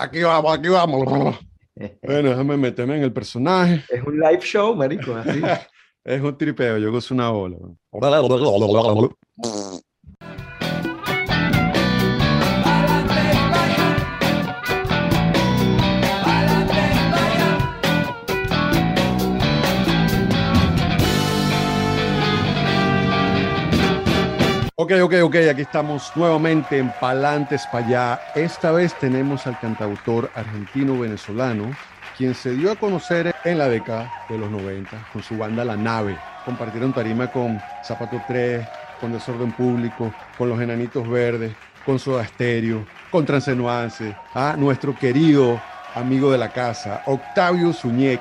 Aquí vamos, aquí vamos. Bueno, déjame meterme en el personaje. Es un live show, marico, así. es un tripeo, yo gozo una ola. Ok, ok, ok, aquí estamos nuevamente en Palantes para allá. Esta vez tenemos al cantautor argentino-venezolano, quien se dio a conocer en la década de los 90 con su banda La Nave. Compartieron tarima con Zapato 3, con Desorden Público, con Los Enanitos Verdes, con Soda Stereo, con Transenuance, a nuestro querido amigo de la casa, Octavio Suñé,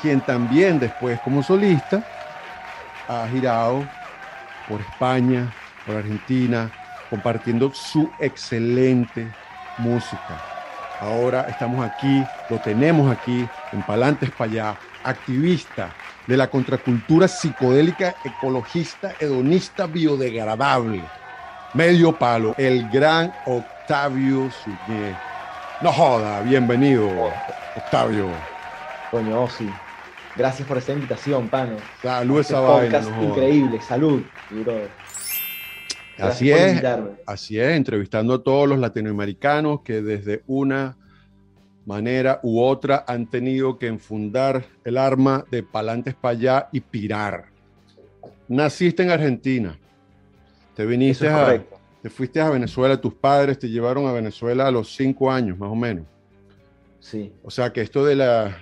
quien también después como solista ha girado por España, por Argentina, compartiendo su excelente música. Ahora estamos aquí, lo tenemos aquí, en Palantes para allá, activista de la contracultura psicodélica, ecologista, hedonista, biodegradable. Medio palo, el gran Octavio Suñé. No joda, bienvenido, Octavio. Coño, sí. Gracias por esta invitación, Pano. Salud esa este vaina. increíble, salud, así es, así es, entrevistando a todos los latinoamericanos que desde una manera u otra han tenido que enfundar el arma de palantes para allá y pirar. Naciste en Argentina, te viniste a, te fuiste a Venezuela, tus padres te llevaron a Venezuela a los cinco años, más o menos. Sí. O sea que esto de la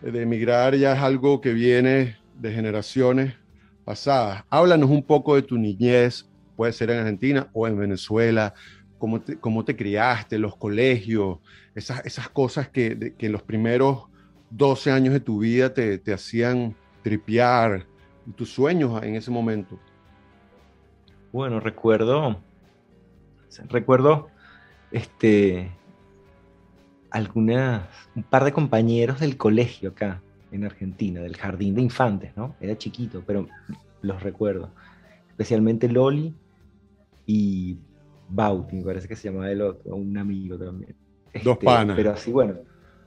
de emigrar ya es algo que viene de generaciones pasadas. Háblanos un poco de tu niñez, puede ser en Argentina o en Venezuela, cómo te, cómo te criaste, los colegios, esas, esas cosas que, que los primeros 12 años de tu vida te, te hacían tripear, tus sueños en ese momento. Bueno, recuerdo, recuerdo, este, algunas, un par de compañeros del colegio acá en Argentina, del jardín de infantes, ¿no? Era chiquito, pero los recuerdo. Especialmente Loli y Bauti, me parece que se llamaba el otro, un amigo también. Dos este, panas. Pero así, bueno,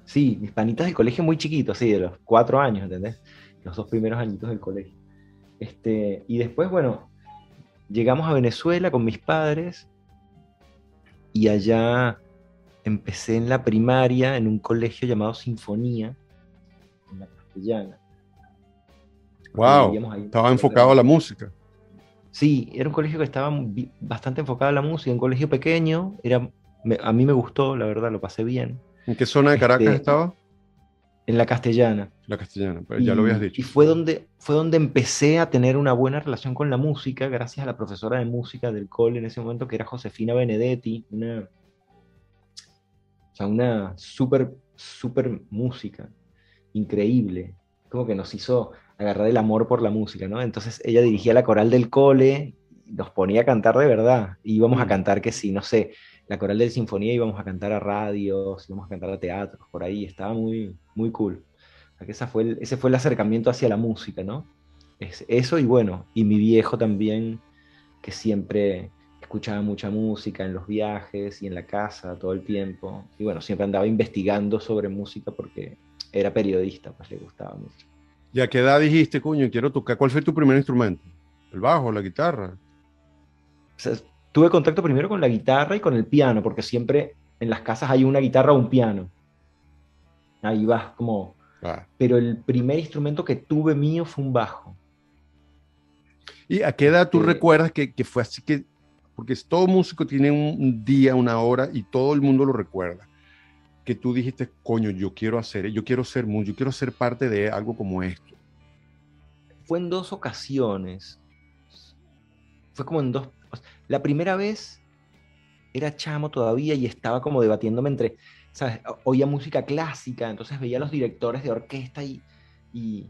sí, mis panitas del colegio muy chiquitos, sí, de los cuatro años, ¿entendés? Los dos primeros añitos del colegio. Este, y después, bueno, llegamos a Venezuela con mis padres y allá empecé en la primaria en un colegio llamado Sinfonía, en la castellana. Wow, estaba enfocado a la música. Sí, era un colegio que estaba bastante enfocado a la música, un colegio pequeño, era, a mí me gustó, la verdad, lo pasé bien. ¿En qué zona de Caracas este, estaba? En la castellana. La castellana, pues ya lo habías dicho. Y fue donde, fue donde empecé a tener una buena relación con la música, gracias a la profesora de música del cole en ese momento, que era Josefina Benedetti, una, o sea, una súper, súper música, increíble, como que nos hizo agarrar el amor por la música, ¿no? Entonces ella dirigía la coral del cole, nos ponía a cantar de verdad, y íbamos a cantar que sí, no sé, la coral de sinfonía íbamos a cantar a radios, íbamos a cantar a teatros, por ahí, estaba muy, muy cool. que esa fue ese fue el acercamiento hacia la música, ¿no? Es, eso y bueno, y mi viejo también, que siempre escuchaba mucha música en los viajes y en la casa todo el tiempo, y bueno, siempre andaba investigando sobre música porque era periodista, pues le gustaba mucho. ¿Y a qué edad dijiste, coño, quiero tocar? ¿Cuál fue tu primer instrumento? ¿El bajo, la guitarra? tuve contacto primero con la guitarra y con el piano, porque siempre en las casas hay una guitarra o un piano. Ahí vas como... Ah. Pero el primer instrumento que tuve mío fue un bajo. ¿Y a qué edad tú este recuerdas que, que, fue así que... Porque todo músico tiene un día, una hora y todo el mundo lo recuerda que tú dijiste, coño, yo quiero hacer, yo quiero ser músico, yo quiero ser parte de algo como esto? Fue en dos ocasiones. Fue como en dos. La primera vez era chamo todavía y estaba como debatiéndome entre, ¿sabes? Oía música clásica, entonces veía a los directores de orquesta y, y,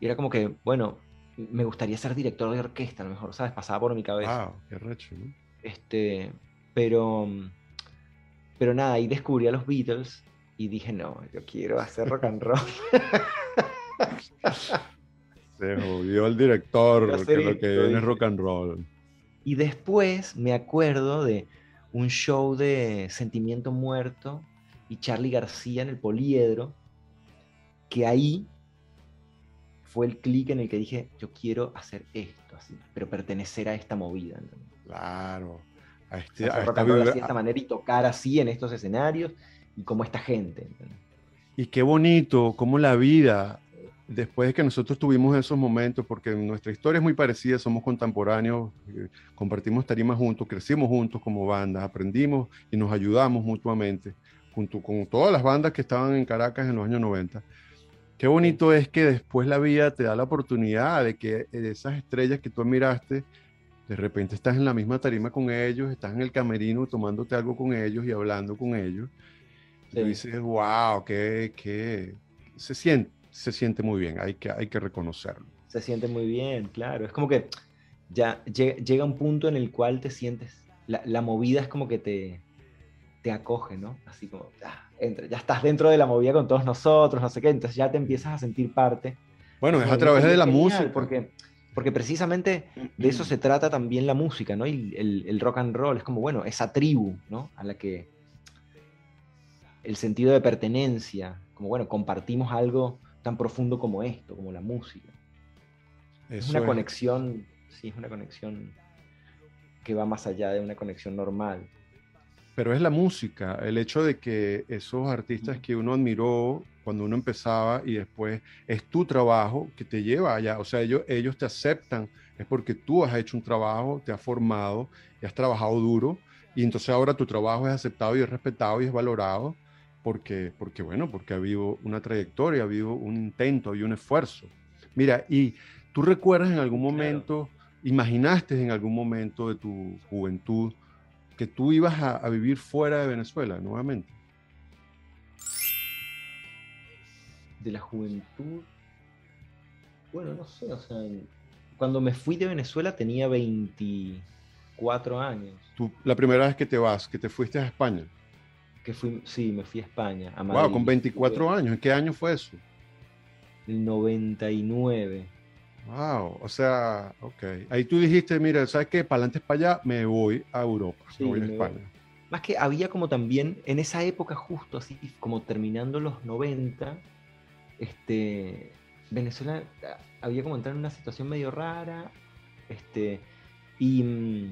era como que, bueno, me gustaría ser director de orquesta, a lo mejor, ¿sabes? Pasaba por mi cabeza. Wow, qué recho, ¿no? Este, pero pero nada, ahí descubrí a los Beatles y dije, no, yo quiero hacer rock and roll. Se jodió el director, que lo que viene es rock and roll. Y después me acuerdo de un show de Sentimiento Muerto y Charlie García en el Poliedro, que ahí fue el clic en el que dije, yo quiero hacer esto, así, pero pertenecer a esta movida. Claro. A, este, de esta manera y tocar así en estos escenarios y como esta gente. Y qué bonito, cómo la vida, después de que nosotros tuvimos esos momentos, porque nuestra historia es muy parecida, somos contemporáneos, eh, compartimos tarimas juntos, crecimos juntos como bandas, aprendimos y nos ayudamos mutuamente, junto con todas las bandas que estaban en Caracas en los años 90. Qué bonito es que después la vida te da la oportunidad de que esas estrellas que tú admiraste, de repente estás en la misma tarima con ellos, estás en el camerino tomándote algo con ellos y hablando con ellos. Y dices, wow, que, se siente, se siente muy bien, hay que, hay que reconocerlo. Se siente muy bien, claro. Es como que ya llega, un punto en el cual te sientes, la, movida es como que te, te acoge, ¿no? Así como, ah, entra, ya estás dentro de la movida con todos nosotros, no sé qué, entonces ya te empiezas a sentir parte. Bueno, es a través de la música. Porque porque precisamente de eso se trata también la música, ¿no? Y el, rock and roll es como, bueno, esa tribu, ¿no? A la que el sentido de pertenencia, como, bueno, compartimos algo tan profundo como esto, como la música. es una conexión, sí, es una conexión que va más allá de una conexión normal. Pero es la música, el hecho de que esos artistas que uno admiró cuando uno empezaba y después es tu trabajo que te lleva allá. O sea, ellos, ellos te aceptan, es porque tú has hecho un trabajo, te has formado y has trabajado duro y entonces ahora tu trabajo es aceptado y es respetado y es valorado porque, porque bueno, porque ha habido una trayectoria, ha habido un intento y un esfuerzo. Mira, y tú recuerdas en algún momento, imaginaste en algún momento de tu juventud que tú ibas a vivir fuera de Venezuela nuevamente. De la juventud. Bueno, no sé, o sea, cuando me fui de Venezuela tenía 24 años. ¿Tú, la primera vez que te vas, que te fuiste a España. Que fui, sí, me fui a España. A Wow, con 24 años. ¿En qué año fue eso? El 99. Wow, o sea, ok. Ahí tú dijiste, mira, ¿sabes qué? Para adelante, para allá, me voy a Europa, me voy a España. Más que había como también, en esa época justo así, como terminando los 90, este, Venezuela ah, había como entrado en una situación medio rara, este, y,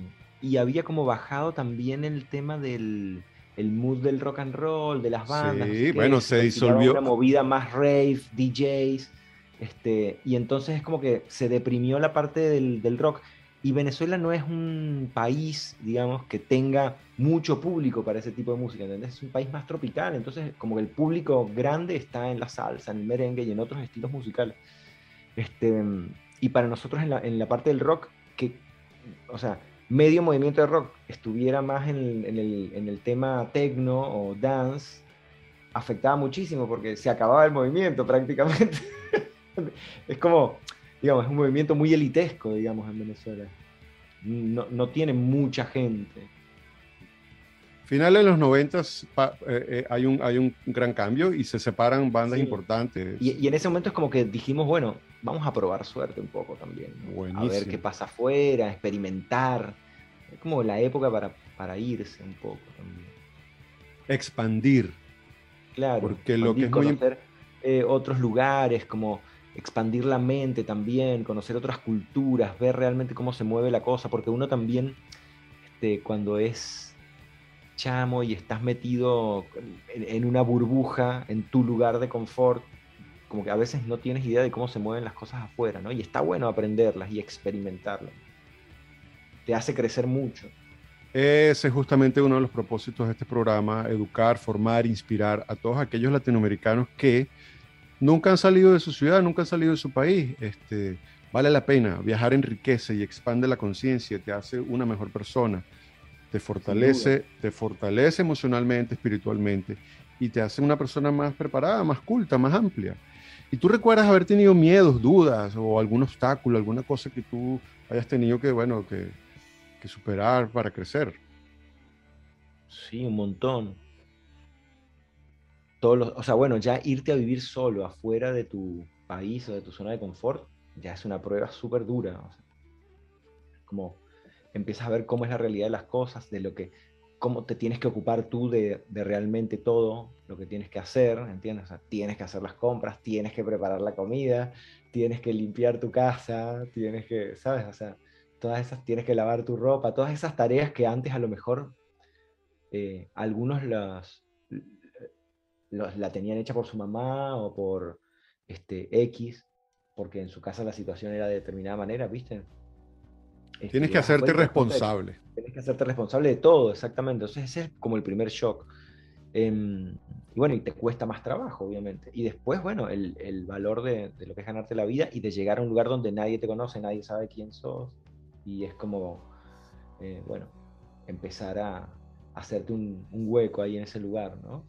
había como bajado también el tema del el mood del rock and roll, de las bandas. Sí, bueno, se, disolvió. Una movida más rave, DJs, este, y entonces es como que se deprimió la parte del, del rock. Y Venezuela no es un país, digamos, que tenga mucho público para ese tipo de música, ¿entendés? Es un país más tropical, entonces como que el público grande está en la salsa, en el merengue y en otros estilos musicales. Este, y para nosotros en la, en la parte del rock, que, o sea, medio movimiento de rock estuviera más en el, en el, en el tema techno o dance, afectaba muchísimo porque se acababa el movimiento prácticamente. es como, digamos, es un movimiento muy elitesco, digamos, en Venezuela. No, no tiene mucha gente. Finales de los 90 eh, eh, hay, un, hay un gran cambio y se separan bandas importantes. Y, en ese momento es como que dijimos, bueno, vamos a probar suerte un poco también. A ver qué pasa afuera, experimentar. Es como la época para, para irse un poco también. Expandir. Claro. Porque lo que es conocer eh, otros lugares, como expandir la mente también, conocer otras culturas, ver realmente cómo se mueve la cosa, porque uno también, este, cuando es chamo y estás metido en, una burbuja, en tu lugar de confort, como que a veces no tienes idea de cómo se mueven las cosas afuera, ¿no? Y está bueno aprenderlas y experimentarlas. Te hace crecer mucho. Ese es justamente uno de los propósitos de este programa, educar, formar, inspirar a todos aquellos latinoamericanos que nunca han salido de su ciudad, nunca han salido de su país. Este, vale la pena, viajar enriquece y expande la conciencia, te hace una mejor persona, te fortalece, te fortalece emocionalmente, espiritualmente y te hace una persona más preparada, más culta, más amplia. Y tú recuerdas haber tenido miedos, dudas o algún obstáculo, alguna cosa que tú hayas tenido que, bueno, que, que superar para crecer. Sí, un montón o sea, bueno, ya irte a vivir solo afuera de tu país o de tu zona de confort, ya es una prueba súper dura. como empiezas a ver cómo es la realidad de las cosas, de lo que, cómo te tienes que ocupar tú de, de, realmente todo lo que tienes que hacer, ¿entiendes? O sea, tienes que hacer las compras, tienes que preparar la comida, tienes que limpiar tu casa, tienes que, ¿sabes? O sea, todas esas, tienes que lavar tu ropa, todas esas tareas que antes a lo mejor eh, algunos las, la tenían hecha por su mamá o por este, X, porque en su casa la situación era de determinada manera, ¿viste? tienes que hacerte responsable. tienes que hacerte responsable de todo, exactamente. Entonces ese es como el primer shock. Em, y bueno, y te cuesta más trabajo, obviamente. Y después, bueno, el, el valor de, de, lo que es ganarte la vida y de llegar a un lugar donde nadie te conoce, nadie sabe quién sos. Y es como, eh, bueno, empezar a, hacerte un, un, hueco ahí en ese lugar, ¿no?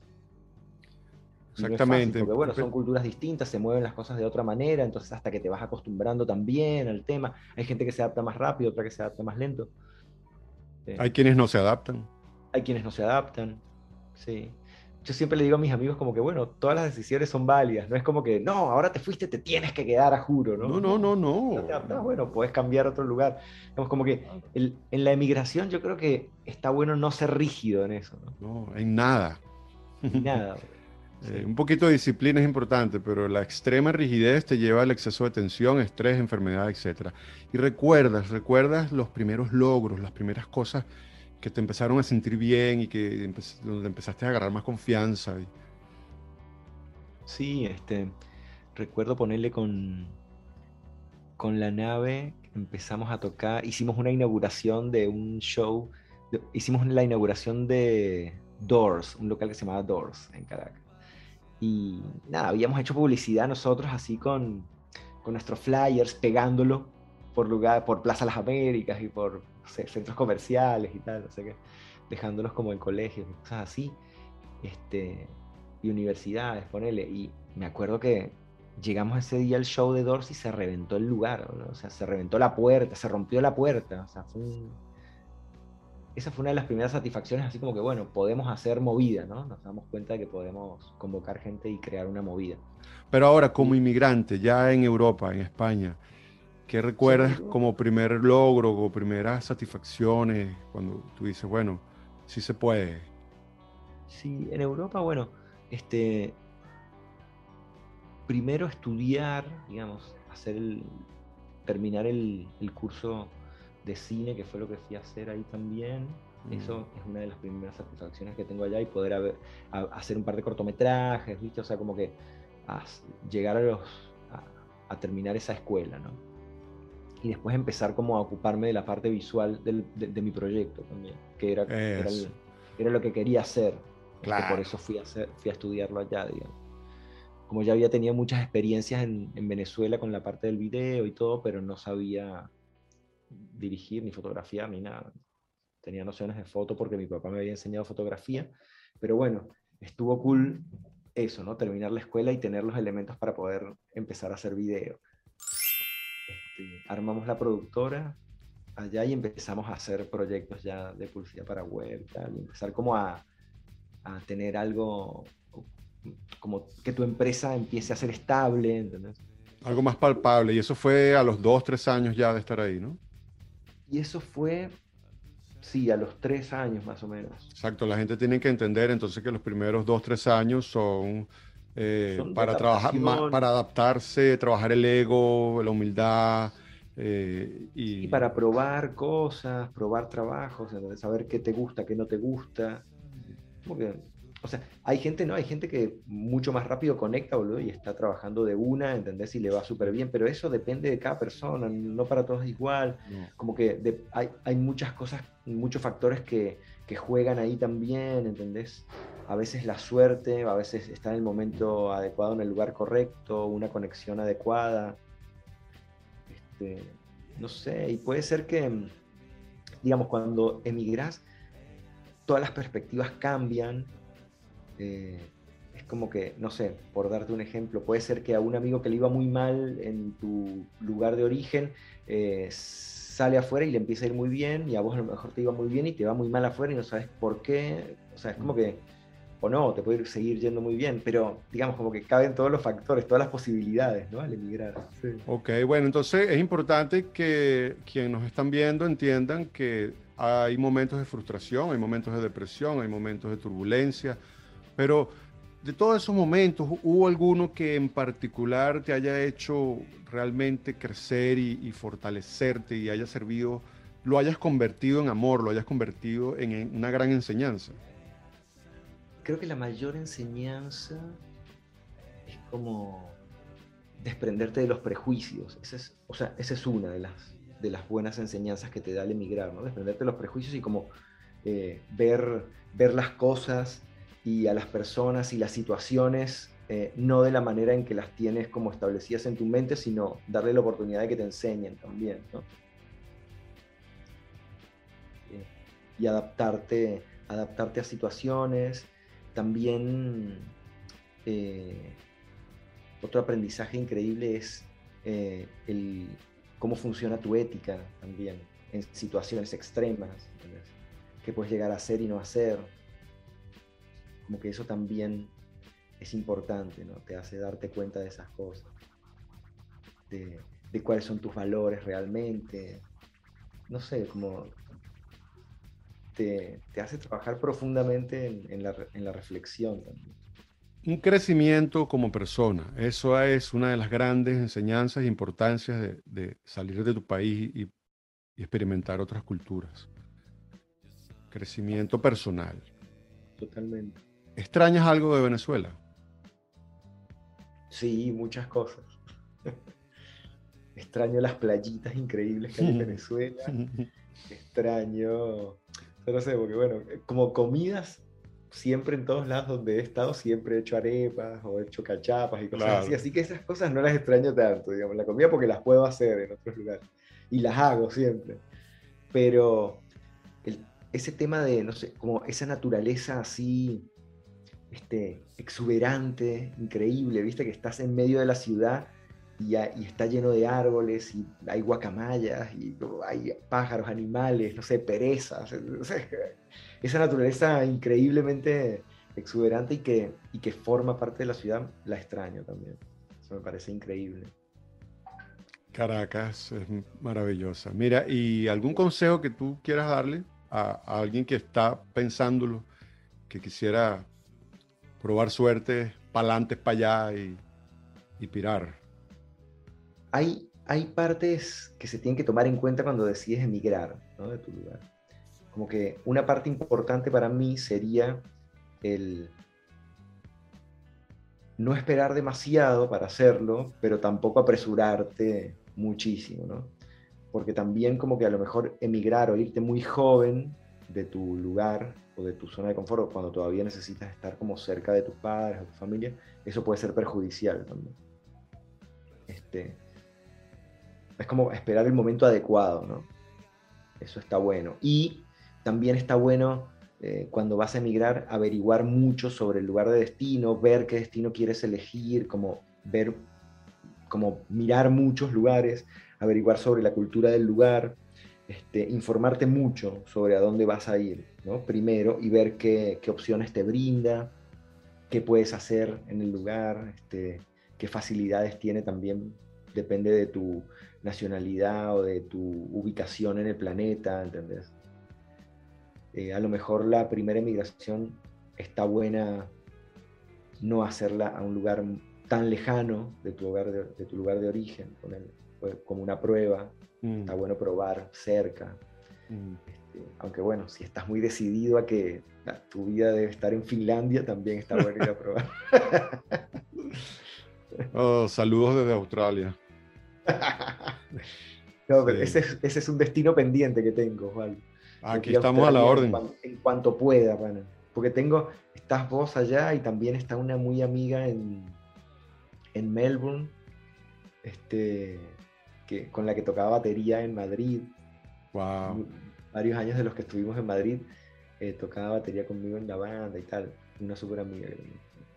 Exactamente. porque bueno, son culturas distintas, se mueven las cosas de otra manera, entonces hasta que te vas acostumbrando también al tema. Hay gente que se adapta más rápido, otra que se adapta más lento. Hay quienes no se adaptan. Hay quienes no se adaptan, sí. Yo siempre le digo a mis amigos como que, bueno, todas las decisiones son válidas, no es como que, no, ahora te fuiste, te tienes que quedar a juro, ¿no? No, no, no, no. te adaptas, bueno, puedes cambiar a otro lugar. Digamos, como que el, en la emigración yo creo que está bueno no ser rígido en eso, ¿no? No, en nada. En nada. Eh, un poquito de disciplina es importante, pero la extrema rigidez te lleva al exceso de tensión, estrés, enfermedad, etc. Y recuerdas, recuerdas los primeros logros, las primeras cosas que te empezaron a sentir bien y que donde empezaste a agarrar más confianza. Sí, este, recuerdo ponerle con, con la nave, empezamos a tocar, hicimos una inauguración de un show, hicimos la inauguración de Doors, un local que se llamaba Doors en Caracas. Y nada, habíamos hecho publicidad nosotros así con, con nuestros flyers, pegándolo por lugar, por Plaza Las Américas y por centros comerciales y tal, o sea que dejándolos como en colegios y cosas así, este, y universidades, ponele. Y me acuerdo que llegamos ese día al show de Dorsey y se reventó el lugar, o sea, se reventó la puerta, se rompió la puerta, o sea, fue un, esa fue una de las primeras satisfacciones, así como que, bueno, podemos hacer movida, ¿no? Nos damos cuenta de que podemos convocar gente y crear una movida. Pero ahora, como inmigrante, ya en Europa, en España, ¿qué recuerdas como primer logro o primeras satisfacciones cuando tú dices, bueno, sí se puede? Sí, en Europa, bueno, este, primero estudiar, digamos, hacer el, terminar el, el curso de cine, que fue lo que fui a hacer ahí también. Eso mm. es una de las primeras satisfacciones que tengo allá y poder hacer un par de cortometrajes, ¿viste? O sea, como que llegar a, los, a, terminar esa escuela, ¿no? Y después empezar como a ocuparme de la parte visual del, de, mi proyecto también, que era, era, era, lo que quería hacer. Claro. por eso fui a, hacer, fui a estudiarlo allá, digamos. Como ya había tenido muchas experiencias en, en Venezuela con la parte del video y todo, pero no sabía dirigir, ni fotografiar, ni nada. Tenía nociones de foto porque mi papá me había enseñado fotografía, pero bueno, estuvo cool eso, ¿no? Terminar la escuela y tener los elementos para poder empezar a hacer video. Este, armamos la productora allá y empezamos a hacer proyectos ya de publicidad para web y empezar como a, a tener algo como que tu empresa empiece a ser estable, ¿entendés? Algo más palpable, y eso fue a los dos, tres años ya de estar ahí, ¿no? Y eso fue, sí, a los tres años más o menos. Exacto, la gente tiene que entender entonces que los primeros dos, tres años son, eh, para trabajar, para adaptarse, trabajar el ego, la humildad. Eh, y... y... para probar cosas, probar trabajos, saber qué te gusta, qué no te gusta. Porque o sea, hay gente, ¿no? Hay gente que mucho más rápido conecta, boludo, y está trabajando de una, ¿entendés? Y le va súper bien, pero eso depende de cada persona, no para todos es igual. Como que hay, hay, muchas cosas, muchos factores que, que, juegan ahí también, ¿entendés? A veces la suerte, a veces está en el momento adecuado, en el lugar correcto, una conexión adecuada. Este, no sé, y puede ser que, digamos, cuando emigras, todas las perspectivas cambian eh, es como que, no sé, por darte un ejemplo, puede ser que a un amigo que le iba muy mal en tu lugar de origen, eh, sale afuera y le empieza a ir muy bien, y a vos a lo mejor te iba muy bien y te va muy mal afuera y no sabes por qué. O sea, es como que, o no, te puede seguir yendo muy bien, pero digamos como que caben todos los factores, todas las posibilidades, ¿no? Al emigrar. Ok, bueno, entonces es importante que quienes nos están viendo entiendan que hay momentos de frustración, hay momentos de depresión, hay momentos de turbulencia, pero de todos esos momentos, ¿hubo alguno que en particular te haya hecho realmente crecer y, fortalecerte y haya servido, lo hayas convertido en amor, lo hayas convertido en, una gran enseñanza? Creo que la mayor enseñanza es como desprenderte de los prejuicios. Esa es, una de las, buenas enseñanzas que te da el emigrar, ¿no? Desprenderte de los prejuicios y como eh, ver las cosas y a las personas y las situaciones eh, no de la manera en que las tienes como establecidas en tu mente, sino darle la oportunidad de que te enseñen también. Eh, y adaptarte, adaptarte a situaciones. También otro aprendizaje increíble es el cómo funciona tu ética también en situaciones extremas, qué puedes llegar a hacer y no hacer. Como que eso también es importante, ¿no? Te hace darte cuenta de esas cosas, de, cuáles son tus valores realmente. No sé, como te, hace trabajar profundamente en, la, en la reflexión también un crecimiento como persona. Eso es una de las grandes enseñanzas e importancias de, salir de tu país y, experimentar otras culturas. Crecimiento personal. Totalmente. ¿Extrañas algo de Venezuela? Sí, muchas cosas. Extraño las playitas increíbles que hay en Venezuela. Extraño, no sé, porque bueno, como comidas siempre en todos lados donde he estado, siempre he hecho arepas o he hecho cachapas y cosas así. Así que esas cosas no las extraño tanto, digamos, la comida porque las puedo hacer en otros lugares. Y las hago siempre. Pero ese tema de, no sé, como esa naturaleza así, este, exuberante, increíble, viste que estás en medio de la ciudad y, está lleno de árboles y hay guacamayas y hay pájaros, animales, no sé, perezas. No sé, esa naturaleza increíblemente exuberante y que, y que forma parte de la ciudad, la extraño también. Eso me parece increíble. Caracas es maravillosa. Mira, ¿y algún consejo que tú quieras darle a, alguien que está pensándolo, que quisiera probar suerte, para adelante, para allá y, y pirar? Hay, hay partes que se tienen que tomar en cuenta cuando decides emigrar ¿no? de tu lugar como que una parte importante para mí sería el no esperar demasiado para hacerlo, pero tampoco apresurarte muchísimo, ¿no? Porque también como que a lo mejor emigrar o irte muy joven de tu lugar o de tu zona de confort, cuando todavía necesitas estar como cerca de tus padres o tu familia, eso puede ser perjudicial también. Este, es como esperar el momento adecuado, ¿no? Eso está bueno. Y también está bueno eh, cuando vas a emigrar averiguar mucho sobre el lugar de destino, ver qué destino quieres elegir, como ver, como mirar muchos lugares, averiguar sobre la cultura del lugar, este, informarte mucho sobre a dónde vas a ir, ¿no? Primero, y ver qué, opciones te brinda, qué puedes hacer en el lugar, este, qué facilidades tiene también, depende de tu nacionalidad o de tu ubicación en el planeta, ¿entendés? Eh, a lo mejor la primera emigración está buena no hacerla a un lugar tan lejano de tu, lugar de, origen, pues, como una prueba. Mm. Está bueno probar cerca. Mm. Este, aunque bueno, si estás muy decidido a que tu vida debe estar en Finlandia, también está bueno ir a probar. Oh, saludos desde Australia. ese, ese, es un destino pendiente que tengo, ¿vale? Aquí estamos a la orden. En cuanto, pueda, bueno. Porque tengo, estás vos allá y también está una muy amiga en, en Melbourne, este, que, con la que tocaba batería en Madrid. Wow. Varios años de los que estuvimos en Madrid, eh, tocaba batería conmigo en la banda y tal. Una súper amiga.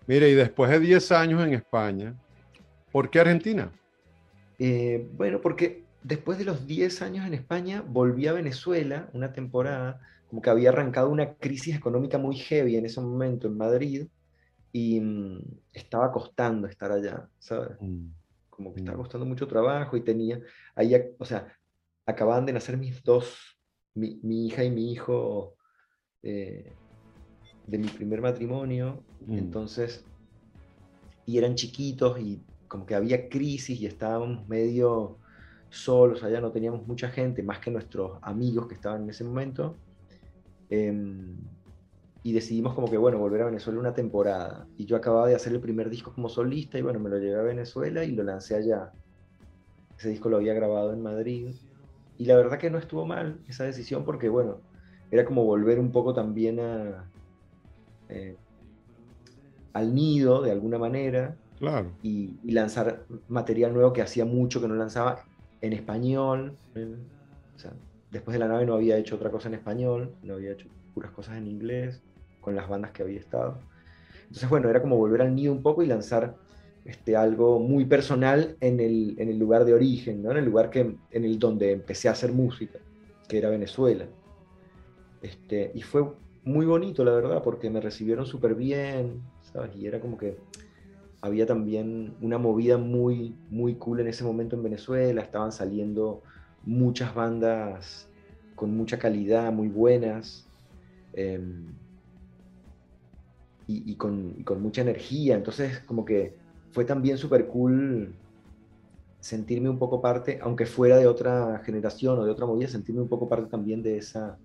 Mire, y después de 10 años en España, ¿por qué Argentina? Eh, bueno, porque después de los 10 años en España, volví a Venezuela una temporada, como que había arrancado una crisis económica muy heavy en ese momento en Madrid y mm, estaba costando estar allá, ¿sabes? Mm. Como que estaba costando mucho trabajo y tenía, ahí, o sea, acababan de nacer mis dos, mi, hija y mi hijo eh, de mi primer matrimonio, mm. entonces, y eran chiquitos y como que había crisis y estábamos medio solos, allá no teníamos mucha gente, más que nuestros amigos que estaban en ese momento. Em, y decidimos como que, bueno, volver a Venezuela una temporada. Y yo acababa de hacer el primer disco como solista y bueno, me lo llevé a Venezuela y lo lancé allá. Ese disco lo había grabado en Madrid. Y la verdad que no estuvo mal esa decisión porque, bueno, era como volver un poco también a, eh, al nido de alguna manera. Claro. Y, lanzar material nuevo que hacía mucho que no lanzaba en español. o sea, después de la nave no había hecho otra cosa en español, no había hecho puras cosas en inglés con las bandas que había estado. Entonces, bueno, era como volver al nido un poco y lanzar este, algo muy personal en el, en el lugar de origen, ¿no? en el lugar que, en el donde empecé a hacer música, que era Venezuela. Este, y fue muy bonito, la verdad, porque me recibieron súper bien, ¿sabes? Y era como que había también una movida muy, muy cool en ese momento en Venezuela, estaban saliendo muchas bandas con mucha calidad, muy buenas. Em, y, con, y, con, mucha energía. Entonces, como que fue también súper cool sentirme un poco parte, aunque fuera de otra generación o de otra movida, sentirme un poco parte también de, esa,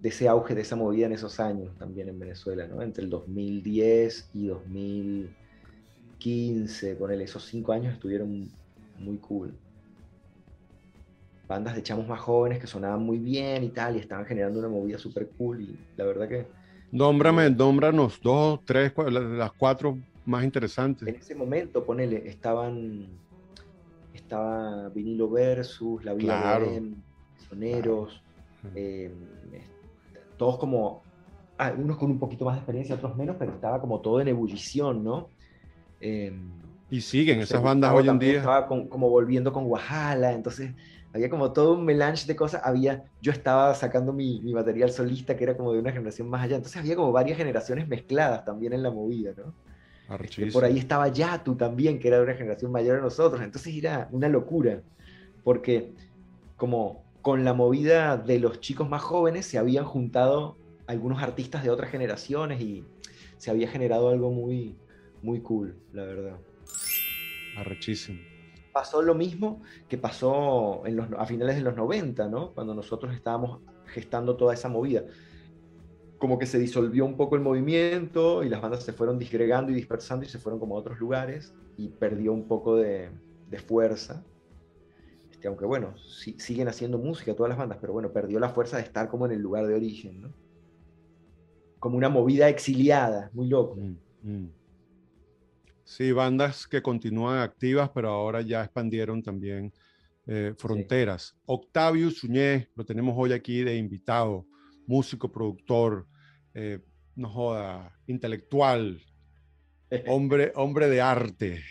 de ese auge, de esa movida en esos años también en Venezuela, ¿no? Entre el 2010 y 2015, con esos cinco años estuvieron muy cool. Bandas de chamos más jóvenes que sonaban muy bien y tal, y estaban generando una movida súper cool, y la verdad que... Nómbrame, nómbranos dos, tres, las cuatro más interesantes. En ese momento, ponele, estaban estaba Vinilo Versus, La Vida claro. de Soneros, eh, todos como, algunos con un poquito más de experiencia, otros menos, pero estaba como todo en ebullición, ¿no? Em, y siguen esas bandas hoy en día. Estaba como volviendo con Guajala, entonces había como todo un melange de cosas. Había, yo estaba sacando mi, mi, material solista, que era como de una generación más allá. Entonces había como varias generaciones mezcladas también en la movida, ¿no? Este, por ahí estaba Yatu también, que era de una generación mayor a nosotros. Entonces era una locura, porque como con la movida de los chicos más jóvenes se habían juntado algunos artistas de otras generaciones y se había generado algo muy, muy cool, la verdad. Arrechísimo. Pasó lo mismo que pasó en los, a finales de los 90, ¿no? Cuando nosotros estábamos gestando toda esa movida como que se disolvió un poco el movimiento y las bandas se fueron disgregando y dispersando y se fueron como a otros lugares y perdió un poco de, fuerza. Este, aunque bueno, siguen haciendo música todas las bandas, pero bueno, perdió la fuerza de estar como en el lugar de origen, ¿no? Como una movida exiliada, muy loco. Mm, mm. Sí, bandas que continúan activas, pero ahora ya expandieron también eh, fronteras. Octavio Suñé, lo tenemos hoy aquí de invitado, músico, productor, eh, no joda, intelectual, hombre, hombre de arte.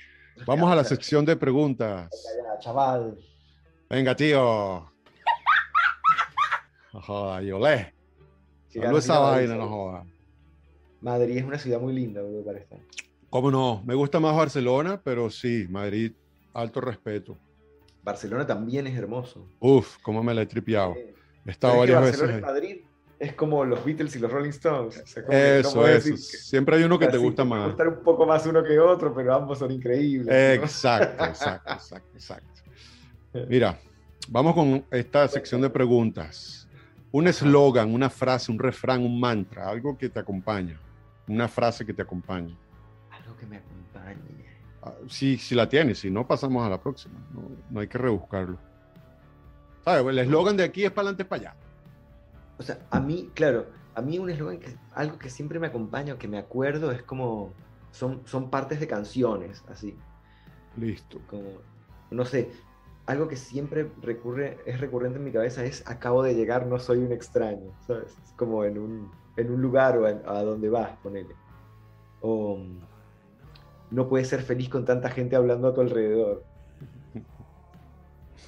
Vamos a la sección de preguntas. chaval. Venga, tío. No joda, Yolé. Hablo esa vaina, no joda. Madrid es una ciudad muy linda, me parece. ¿Cómo no? Me gusta más Barcelona, pero sí, Madrid, alto respeto. Barcelona también es hermoso. Uf, cómo me la he tripeado. He estado varias veces. Madrid es como los Beatles y los Rolling Stones. eso, eso. Siempre hay uno que te gusta más. Gustar un poco más uno que otro, pero ambos son increíbles. Exacto, exacto, exacto, exacto. Mira, vamos con esta sección de preguntas. Un eslogan, una frase, un refrán, un mantra, algo que te acompaña. Una frase que te acompañe. Que me acompañe. Ah, sí, si la tienes, si no, pasamos a la próxima. No, no hay que rebuscarlo. ¿Sabes? El eslogan de aquí es para adelante, para allá. O sea, a mí, claro, a mí un eslogan que algo que siempre me acompaña, que me acuerdo, es como. Son, son partes de canciones, así. Listo. Como, no sé, algo que siempre recurre, es recurrente en mi cabeza es acabo de llegar, no soy un extraño, ¿sabes? Es como en un, en un lugar o a, donde vas, ponele. O no puedes ser feliz con tanta gente hablando a tu alrededor.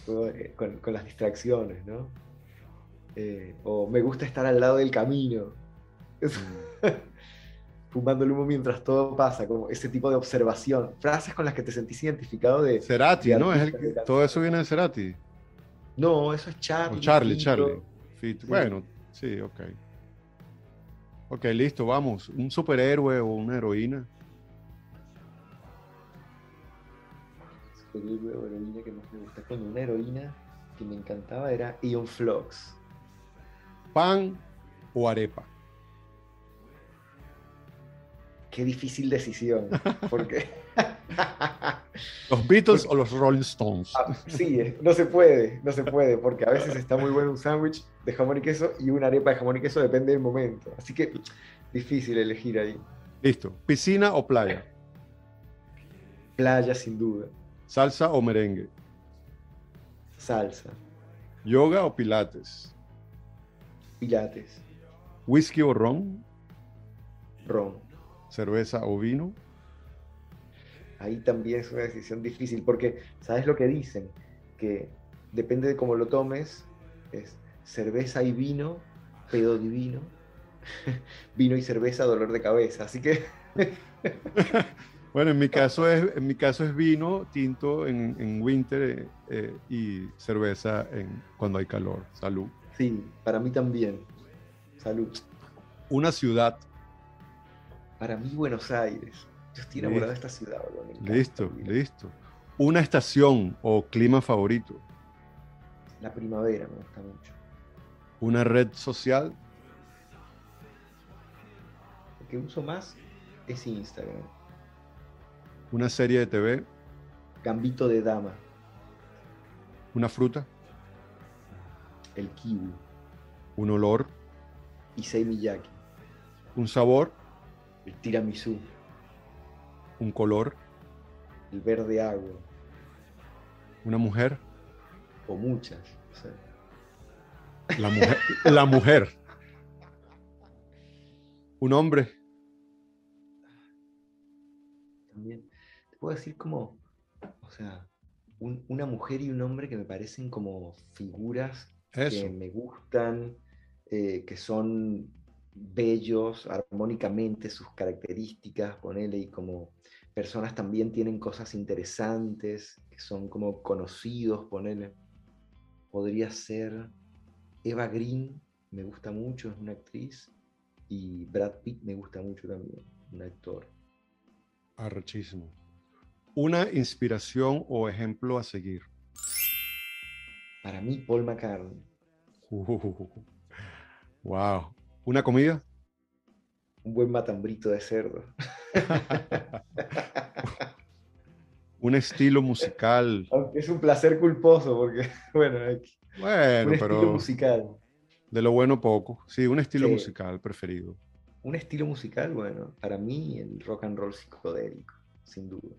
Eh, con, con las distracciones, ¿no? Eh, o me gusta estar al lado del camino. Fumando el humo mientras todo pasa, como ese tipo de observación. Frases con las que te sentís identificado de. Cerati, ¿no? todo eso viene de Cerati. No, eso es Charlie. Charlie, Charlie. Sí, bueno, sí, ok. Ok, listo, vamos. Un superhéroe o una heroína. Superhéroe o heroína que más me gusta. Cuando una heroína que me encantaba era Ion Flux. ¿Pan o arepa? Qué difícil decisión. Porque. ¿Los Beatles o los Rolling Stones? Ah, sí, eh, no se puede, no se puede, porque a veces está muy bueno un sándwich de jamón y queso y una arepa de jamón y queso depende del momento. Así que difícil elegir ahí. Listo. ¿Piscina o playa? Playa, sin duda. ¿Salsa o merengue? Salsa. ¿Yoga o pilates? Pilates. ¿Whisky o ron? Ron. ¿Cerveza o vino? ahí también es una decisión difícil, porque ¿sabes lo que dicen? Que depende de cómo lo tomes, es cerveza y vino, pedo divino, vino y cerveza, dolor de cabeza, así que... bueno, en mi caso es, en mi caso es vino, tinto en, winter eh, y cerveza en, cuando hay calor. Salud. Sí, para mí también. Salud. Una ciudad. Para mí Buenos Aires. Yo estoy enamorado de esta ciudad, Listo, listo. Una estación o clima favorito. La primavera me gusta mucho. Una red social. Lo que uso más es Instagram. Una serie de TV. Gambito de dama. Una fruta. El kiwi. Un olor. Issei Miyake. Un sabor. El tiramisú un color, el verde agua, una mujer, o muchas. La mujer, la mujer, un hombre. También te puedo decir como, o sea, una mujer y un hombre que me parecen como figuras que me gustan, eh, que son bellos armónicamente, sus características, ponele, y como personas también tienen cosas interesantes, que son como conocidos, ponele. Podría ser Eva Green, me gusta mucho, es una actriz, y Brad Pitt me gusta mucho también, un actor. Arrechísimo. Una inspiración o ejemplo a seguir. Para mí, Paul McCartney. wow. ¿Una comida? Un buen matambrito de cerdo. un estilo musical. es un placer culposo porque, bueno, bueno un estilo musical. De lo bueno poco. Sí, un estilo musical preferido. Un estilo musical, bueno, para mí el rock and roll psicodélico, sin duda.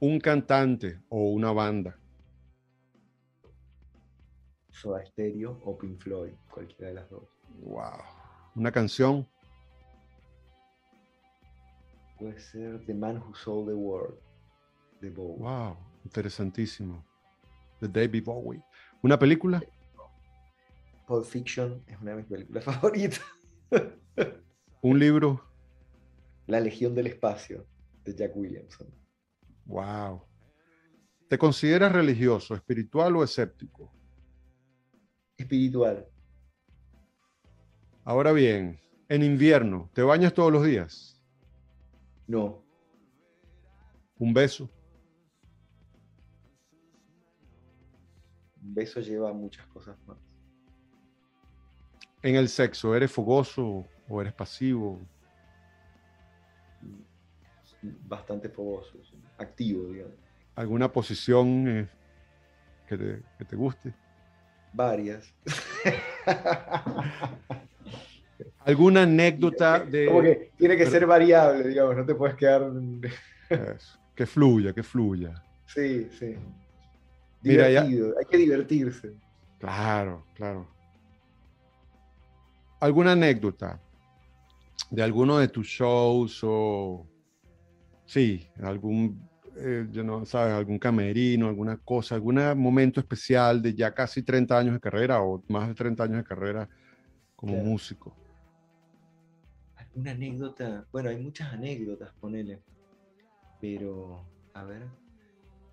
Un cantante o una banda. Soda Stereo o Pink Floyd, cualquiera de las dos. Wow. Una canción. Puede ser The Man Who Sold the World, de Bowie. Wow, interesantísimo. De David Bowie. ¿Una película? Pulp Fiction es una de mis películas favoritas. ¿Un libro? La Legión del Espacio, de Jack Williamson. Wow. ¿Te consideras religioso, espiritual o escéptico? Espiritual. Ahora bien, en invierno, ¿te bañas todos los días? No. ¿Un beso? Un beso lleva muchas cosas más. En el sexo, ¿eres fogoso o eres pasivo? Bastante fogoso, activo, digamos. ¿Alguna posición eh, que, te, que te guste? Varias. ¿Alguna anécdota de...? Como que tiene que ser variable, digamos, no te puedes quedar... Que fluya, que fluya. Sí, sí. Divertido, hay que divertirse. Claro, claro. ¿Alguna anécdota de alguno de tus shows o... Sí, algún, eh, no sabes, algún camerino, alguna cosa, algún momento especial de ya casi 30 años de carrera o más de 30 años de carrera como músico una anécdota, bueno, hay muchas anécdotas, ponele, pero, a ver,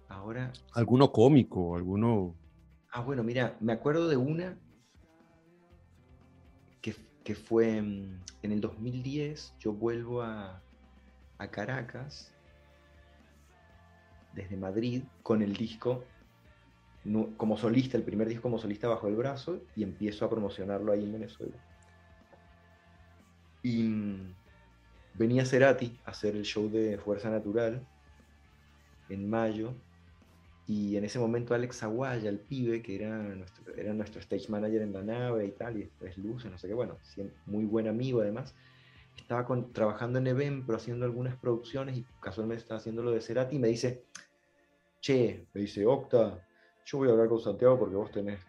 ahora... ¿Alguno cómico? ¿Alguno...? Ah, bueno, mira, me acuerdo de una que fue mm, en el 2010, yo vuelvo a, a Caracas desde Madrid con el disco como solista, el primer disco como solista bajo el brazo y empiezo a promocionarlo ahí en Venezuela. Y mm, venía Cerati a hacer el show de Fuerza Natural en mayo y en ese momento Alex Aguaya, el pibe, que era nuestro, era nuestro stage manager en la nave y tal, y después Luces, no sé qué, bueno, muy buen amigo además, estaba trabajando en Event, haciendo algunas producciones y casualmente estaba haciendo lo de Cerati y me dice, che, me dice, Octa, yo voy a hablar con Santiago porque vos tenés,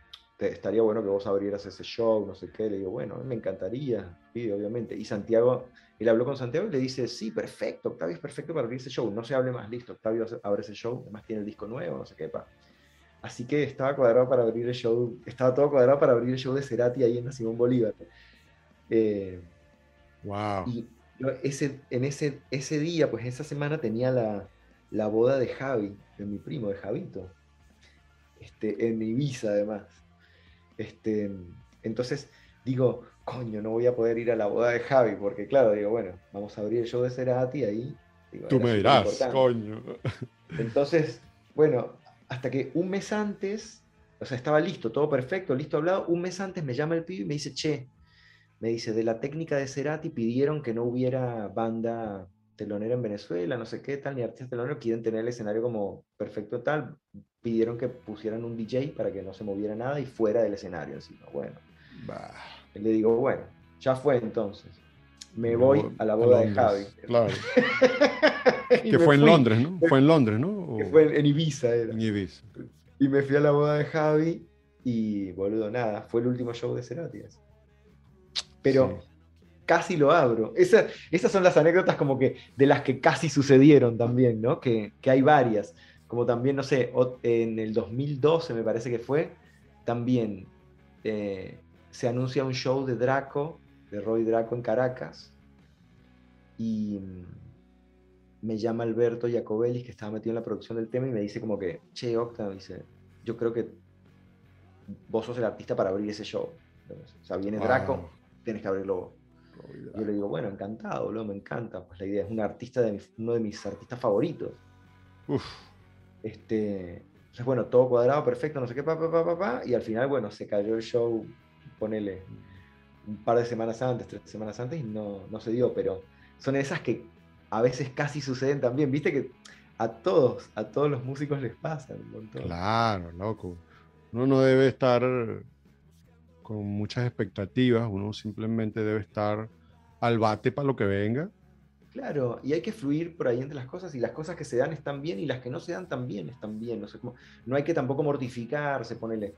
estaría bueno que vos abrieras ese show, no sé qué. Le digo, bueno, me encantaría, sí, obviamente. Y Santiago, él habló con Santiago y le dice, sí, perfecto, Octavio es perfecto para abrir ese show. No se hable más, listo, Octavio abre ese show, además tiene el disco nuevo, no sé qué, pa. Así que estaba cuadrado para abrir el show, estaba todo cuadrado para abrir el show de Cerati ahí en la Simón Bolívar. wow. Eh, y yo ese, en ese, ese día, pues esa semana tenía la, la boda de Javi, de mi primo, de Javito este, en Ibiza además. Este, entonces digo, coño, no voy a poder ir a la boda de Javi, porque claro, digo, bueno, vamos a abrir el show de Cerati ahí. Tú me dirás, coño. Entonces, bueno, hasta que un mes antes, o sea, estaba listo, todo perfecto, listo hablado, un mes antes me llama el pibe y me dice, che, me dice, de la técnica de Cerati pidieron que no hubiera banda telonera en Venezuela, no sé qué tal, ni artistas teloneros quieren tener el escenario como perfecto tal, pidieron que pusieran un DJ para que no se moviera nada y fuera del escenario encima. Bueno, le digo, bueno, ya fue entonces. Me voy a la boda de Javi. Claro. que fue en Londres, ¿no? Fue en Londres, ¿no? Que fue en Ibiza. Era. En Ibiza. Y me fui a la boda de Javi y, boludo, nada, fue el último show de Cerati. Pero casi lo abro. esas son las anécdotas como que de las que casi sucedieron también, ¿no? Que, que hay varias como también, no sé, en el 2012 me parece que fue, también eh, se anuncia un show de Draco, de Roy Draco en Caracas, y mm, me llama Alberto Jacobelli, que estaba metido en la producción del tema, y me dice como que, che, Octa, dice, yo creo que vos sos el artista para abrir ese show. o sea, viene Draco, tienes que abrirlo vos. Yo le digo, bueno, encantado, me encanta. Pues la idea es un artista de uno de mis artistas favoritos. Uf. Este, entonces, bueno, todo cuadrado, perfecto, no sé qué, pa, pa, pa, pa, y al final, bueno, se cayó el show, ponele un par de semanas antes, tres semanas antes, y no, no se dio, pero son esas que a veces casi suceden también, viste que a todos, a todos los músicos les pasa Claro, loco. Uno no debe estar con muchas expectativas, uno simplemente debe estar al bate para lo que venga Claro, y hay que fluir por ahí entre las cosas y las cosas que se dan están bien y las que no se dan también están bien. No, sé, como, no hay que tampoco mortificarse, ponele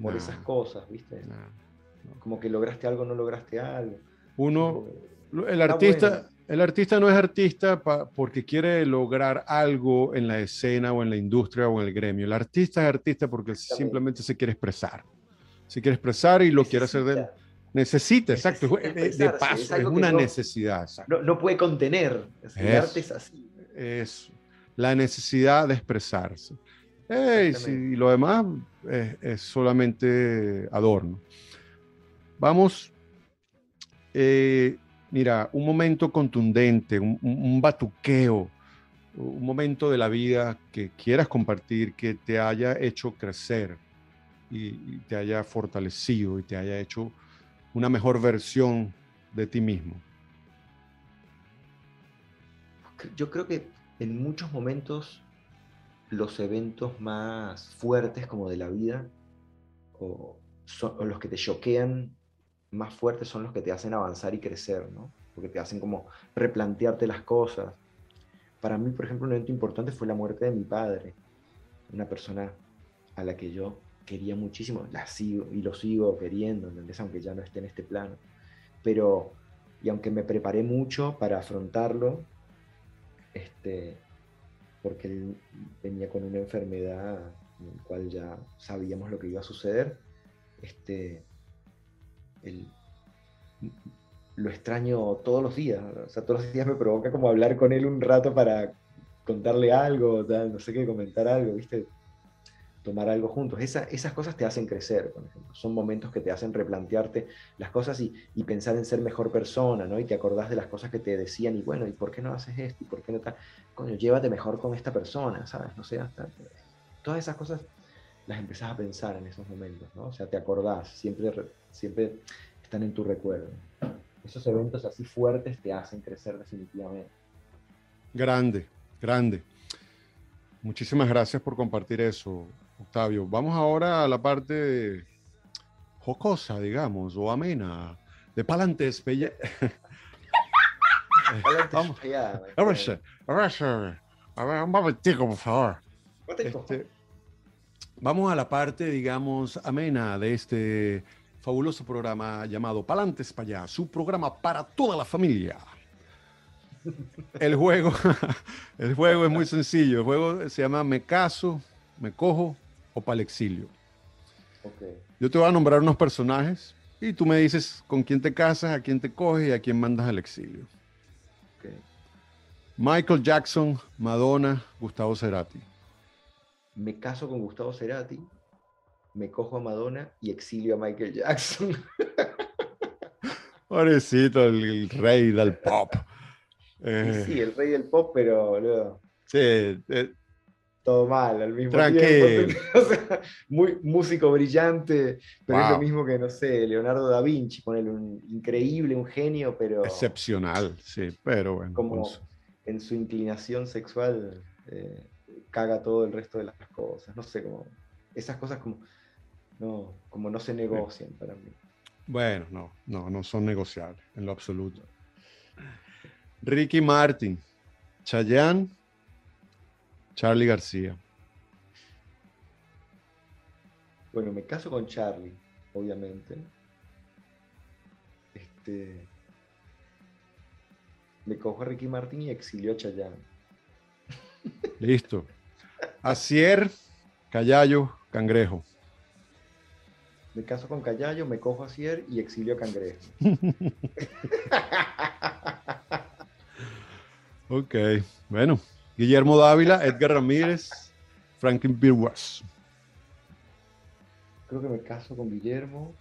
por esas cosas, ¿viste? Como que lograste algo, no lograste algo. Uno, el artista, el artista no es artista porque quiere lograr algo en la escena o en la industria o en el gremio. El artista es artista porque simplemente se quiere expresar. Se quiere expresar y lo quiere hacer de Necesita, exacto. de paso, es, una necesidad. No, puede contener. El arte es así. Es la necesidad de expresarse. y lo demás es, solamente adorno. Vamos, eh, mira, un momento contundente, un, batuqueo, un momento de la vida que quieras compartir, que te haya hecho crecer y te haya fortalecido y te haya hecho una mejor versión de ti mismo? Yo creo que en muchos momentos los eventos más fuertes como de la vida o, son, los que te choquean más fuertes son los que te hacen avanzar y crecer, ¿no? Porque te hacen como replantearte las cosas. Para mí, por ejemplo, un evento importante fue la muerte de mi padre, una persona a la que yo quería muchísimo, la sigo y lo sigo queriendo, ¿entendés? Aunque ya no esté en este plano. Pero, y aunque me preparé mucho para afrontarlo, este, porque él venía con una enfermedad en la cual ya sabíamos lo que iba a suceder, este, lo extraño todos los días, o sea, todos los días me provoca como hablar con él un rato para contarle algo, tal, no sé qué, comentar algo, ¿viste? Tomar algo juntos. esas cosas te hacen crecer, por ejemplo. Son momentos que te hacen replantearte las cosas y, pensar en ser mejor persona, ¿no? Y te acordás de las cosas que te decían y bueno, ¿y por qué no haces esto? ¿Y por qué no tal? Coño, llévate mejor con esta persona, ¿sabes? No sé, hasta... Todas esas cosas las empezás a pensar en esos momentos, ¿no? O sea, te acordás, siempre, siempre están en tu recuerdo. Esos eventos así fuertes te hacen crecer definitivamente. Grande, grande. Muchísimas gracias por compartir eso, Octavio. Vamos ahora a la parte jocosa, digamos, o amena, de Palantes Pelle. vamos, a ver, un momentico, por favor. Este, vamos a la parte, digamos, amena de este fabuloso programa llamado Palantes para allá, su programa para toda la familia. El juego, el juego es muy sencillo. El juego se llama Me caso, me cojo o para el exilio. Yo te voy a nombrar unos personajes y tú me dices con quién te casas, a quién te coges y a quién mandas al exilio. Michael Jackson, Madonna, Gustavo Cerati. Me caso con Gustavo Cerati, me cojo a Madonna y exilio a Michael Jackson. Pobrecito, el, rey del pop. Eh, sí, el rey del pop, pero Sí, eh, todo mal al mismo tiempo. muy músico brillante, pero es lo mismo que, no sé, Leonardo da Vinci, ponerle un increíble, un genio, pero. Excepcional, sí, pero bueno. Como en su inclinación sexual eh, caga todo el resto de las cosas. No sé, como. Esas cosas como no, como no se negocian para mí. Bueno, no, no, no son negociables en lo absoluto. Ricky Martin, Chayanne, Charlie García. Bueno, me caso con Charlie, obviamente. Este, me cojo a Ricky Martin y exilio a Chayanne. Listo. Acier, Callayo, Cangrejo. Me caso con Callayo, me cojo a Cier y exilio a Cangrejo. ok, bueno. Guillermo Dávila, Edgar Ramírez, Franklin Birwas. Creo que me caso con Guillermo,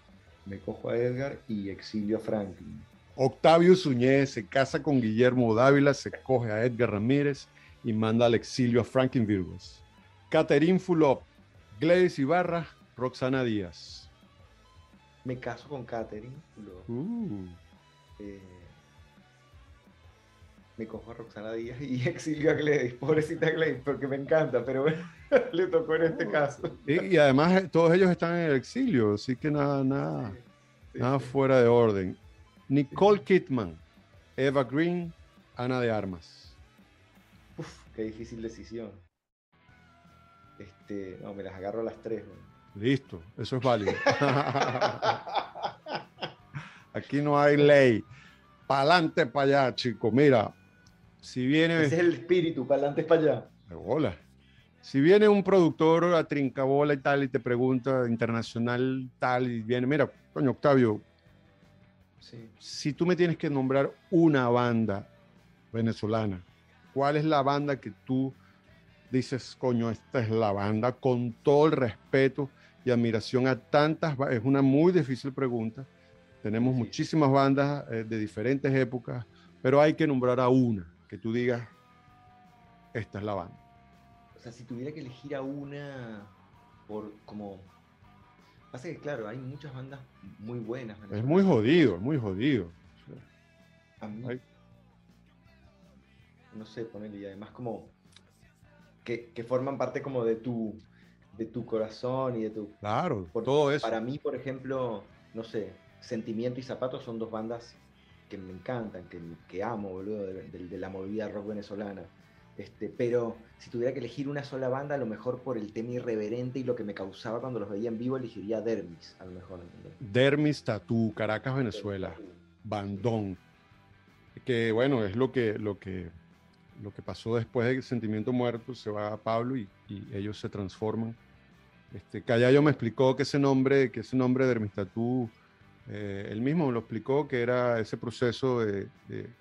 me cojo a Edgar y exilio a Franklin. Octavio Suñez se casa con Guillermo Dávila, se coge a Edgar Ramírez y manda al exilio a Franklin Virgos. Caterín Fulop, Gladys Ibarra, Roxana Díaz me caso con Katherine. Uh. Eh, me cojo a Roxana Díaz y exilio a Gladys, pobrecita Gladys, porque me encanta, pero le tocó en este caso. Y, además eh, todos ellos están en el exilio, así que nada, nada, nada fuera de orden. Nicole Kidman, Eva Green, Ana de Armas. Uf, qué difícil decisión. Este, no, me las agarro a las tres. Listo, eso es válido. Aquí no hay ley. Pa'lante para allá, chico. Mira, si viene. Ese es el espíritu, pa'lante para allá. Hola. Si viene un productor a trincabola y tal y te pregunta internacional tal y viene, mira, coño, Octavio, si tú me tienes que nombrar una banda venezolana, ¿cuál es la banda que tú dices, coño, esta es la banda con todo el respeto y admiración a tantas, es una muy difícil pregunta. Tenemos muchísimas bandas eh, de diferentes épocas, pero hay que nombrar a una que tú digas, esta es la banda. O sea, si tuviera que elegir a una por como... Pasa que, claro, hay muchas bandas muy buenas. Es muy jodido, es muy jodido. A mí, no sé, ponerle, y además como que, que forman parte como de tu de tu corazón y de tu... Claro, todo eso. Para mí, por ejemplo, no sé, Sentimiento y Zapatos son dos bandas que me encantan, que, que amo, boludo, de, la movida rock venezolana. Este, pero si tuviera que elegir una sola banda, a lo mejor por el tema irreverente y lo que me causaba cuando los veía en vivo, elegiría Dermis, a lo mejor. Dermis, Tatú, Caracas, Venezuela, Bandón. Que bueno, es lo que, lo que, lo que pasó después de Sentimiento Muerto, se va a Pablo y, y ellos se transforman este, Callayo me explicó que ese nombre, que ese nombre de Hermistatú, eh, él mismo lo explicó, que era ese proceso de,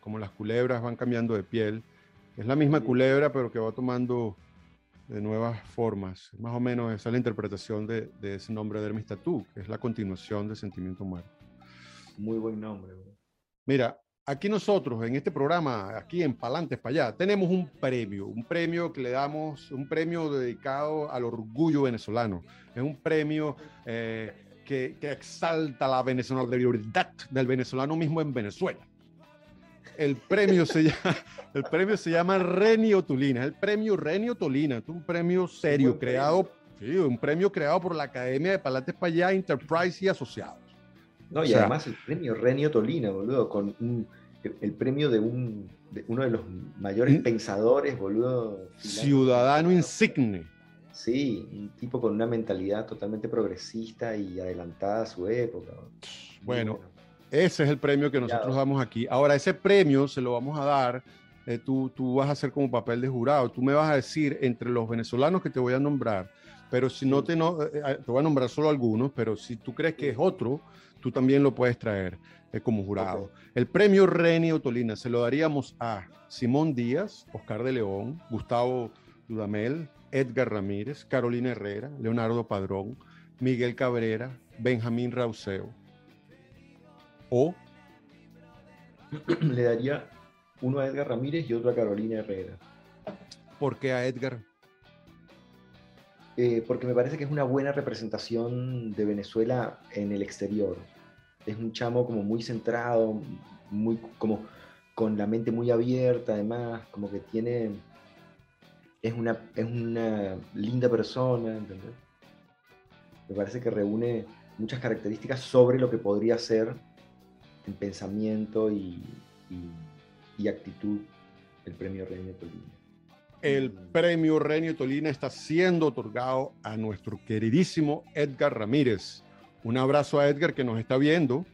como las culebras van cambiando de piel. Es la misma culebra, pero que va tomando de nuevas formas. Más o menos esa es la interpretación de, de ese nombre de Hermes Tatú, que es la continuación de Sentimiento Muerto. Muy buen nombre. Mira, aquí nosotros en este programa, aquí en Palantes para allá, tenemos un premio, un premio que le damos, un premio dedicado al orgullo venezolano. Es un premio eh, que, que, exalta la venezolabilidad del venezolano mismo en Venezuela. El premio se llama, el premio se llama Renio Tolina, el premio Renio Tolina, es un premio serio, creado, sí, un premio creado por la Academia de Palantes para allá, Enterprise y Asociados. No, y o sea, además el premio Renio Tolina, boludo, con un, el premio de, un, de uno de los mayores ¿Mm? pensadores, boludo. Ciudadano insigne. Sí, un tipo con una mentalidad totalmente progresista y adelantada a su época. Bueno, bueno. ese es el premio que nosotros damos aquí. Ahora, ese premio se lo vamos a dar. Eh, tú, tú vas a hacer como papel de jurado. Tú me vas a decir entre los venezolanos que te voy a nombrar, pero si no te, no, eh, te voy a nombrar solo algunos, pero si tú crees que es otro, tú también lo puedes traer eh, como jurado. Okay. El premio Renio Tolina se lo daríamos a Simón Díaz, Oscar de León, Gustavo Dudamel, Edgar Ramírez, Carolina Herrera, Leonardo Padrón, Miguel Cabrera, Benjamín Rauseo. O le daría uno a Edgar Ramírez y otro a Carolina Herrera. ¿Por qué a Edgar? Eh, porque me parece que es una buena representación de Venezuela en el exterior. Es un chamo como muy centrado, muy como con la mente muy abierta, además, como que tiene es una, es una linda persona, ¿entendés? Me parece que reúne muchas características sobre lo que podría ser en pensamiento y, y, y actitud el premio Reino Tolina. El premio Renio Tolina está siendo otorgado a nuestro queridísimo Edgar Ramírez. Un abrazo a Edgar que nos está viendo.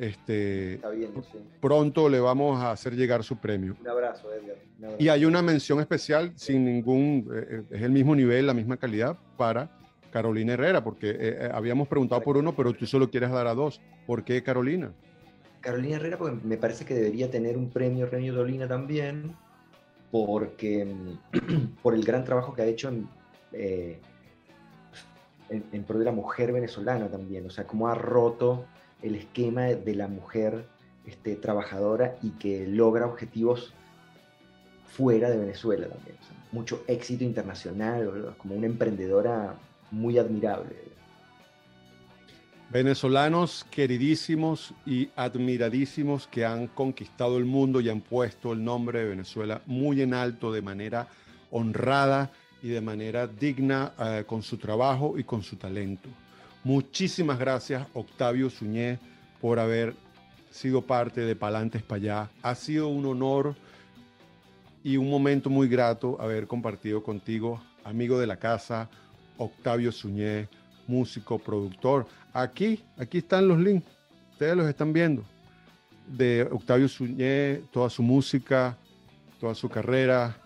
Este, está viendo, sí. Pronto le vamos a hacer llegar su premio. Un abrazo, Edgar. Un abrazo. Y hay una mención especial, sin ningún, eh, es el mismo nivel, la misma calidad, para Carolina Herrera, porque eh, habíamos preguntado por uno, pero tú solo quieres dar a dos. ¿Por qué Carolina? Carolina Herrera, porque me parece que debería tener un premio Renio Tolina también, porque por el gran trabajo que ha hecho en, eh, en, en, pro de la mujer venezolana también, o sea, cómo ha roto el esquema de la mujer este, trabajadora y que logra objetivos fuera de Venezuela también. Mucho éxito internacional, como una emprendedora muy admirable. Venezolanos queridísimos y admiradísimos que han conquistado el mundo y han puesto el nombre de Venezuela muy en alto de manera honrada y de manera digna eh, con su trabajo y con su talento. Muchísimas gracias, Octavio Suñé, por haber sido parte de Palantes para allá. Ha sido un honor y un momento muy grato haber compartido contigo, amigo de la casa, Octavio Suñé, músico, productor. Aquí, aquí están los links, ustedes los están viendo, de Octavio Suñé, toda su música, toda su carrera.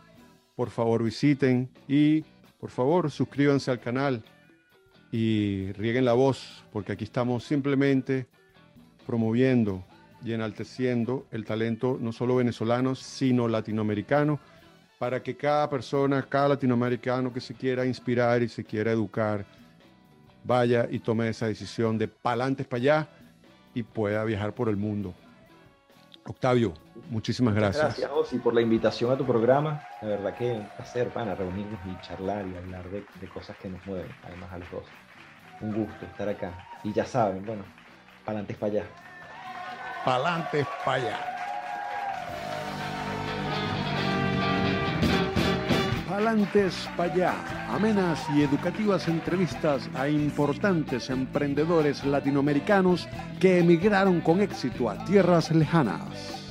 Por favor, visiten y por favor, suscríbanse al canal y rieguen la voz, porque aquí estamos simplemente promoviendo y enalteciendo el talento no solo venezolano, sino latinoamericano, para que cada persona, cada latinoamericano que se quiera inspirar y se quiera educar, vaya y tome esa decisión de pa'lantes para allá y pueda viajar por el mundo. Octavio, muchísimas gracias. Gracias, Osi, por la invitación a tu programa. De verdad que un placer, para reunirnos y charlar y hablar de, de cosas que nos mueven, además a los dos un gusto estar acá. Y ya saben, bueno, pa'lantes para allá. Pa'lantes para allá. Pa'lantes para allá. Amenas y educativas entrevistas a importantes emprendedores latinoamericanos que emigraron con éxito a tierras lejanas.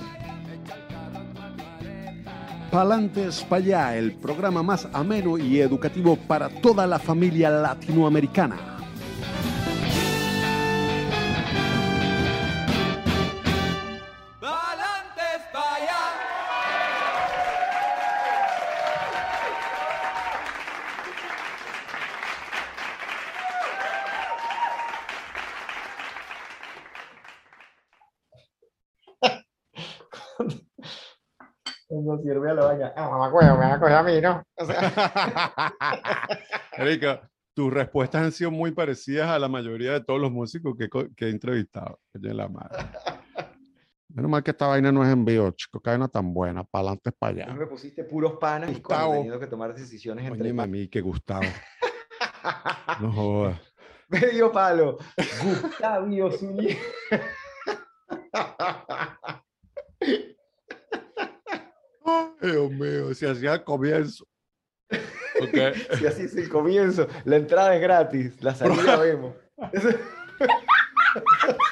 Palantes para allá, el programa más ameno y educativo para toda la familia latinoamericana. No sirve a la vaina. Ah, mamá, me va a coger a mí, ¿no? O sea... Erika, tus respuestas han sido muy parecidas a la mayoría de todos los músicos que, que he entrevistado. la madre. Menos mal que esta vaina no es en vivo, chico, que vaina tan buena, para adelante, para allá. me pusiste puros panas y cuando he tenido que tomar decisiones entre... Oye, mami, que Gustavo. no jodas. Medio palo. Gustavo Zúñiga. Dios mío, si hacía el comienzo. Okay. Si así es el comienzo, la entrada es gratis, la salida vemos.